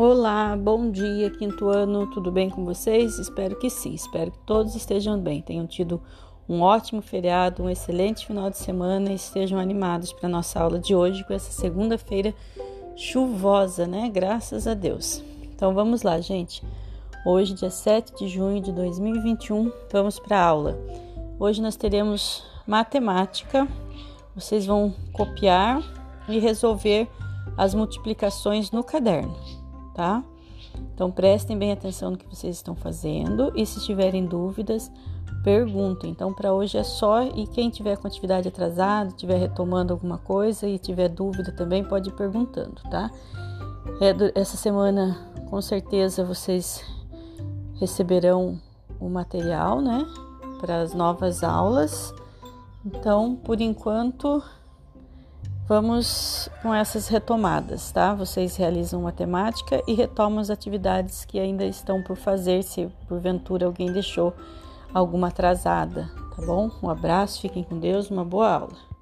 Olá, bom dia, quinto ano, tudo bem com vocês? Espero que sim, espero que todos estejam bem, tenham tido um ótimo feriado, um excelente final de semana e estejam animados para a nossa aula de hoje com essa segunda-feira chuvosa, né? Graças a Deus. Então vamos lá, gente. Hoje, dia 7 de junho de 2021, vamos para a aula. Hoje nós teremos matemática, vocês vão copiar e resolver as multiplicações no caderno tá? Então prestem bem atenção no que vocês estão fazendo e se tiverem dúvidas, perguntem. Então para hoje é só e quem tiver com atividade atrasada, tiver retomando alguma coisa e tiver dúvida também pode ir perguntando, tá? É, essa semana com certeza vocês receberão o material, né, para as novas aulas. Então, por enquanto, Vamos com essas retomadas, tá? Vocês realizam matemática e retomam as atividades que ainda estão por fazer, se porventura alguém deixou alguma atrasada, tá bom? Um abraço, fiquem com Deus, uma boa aula.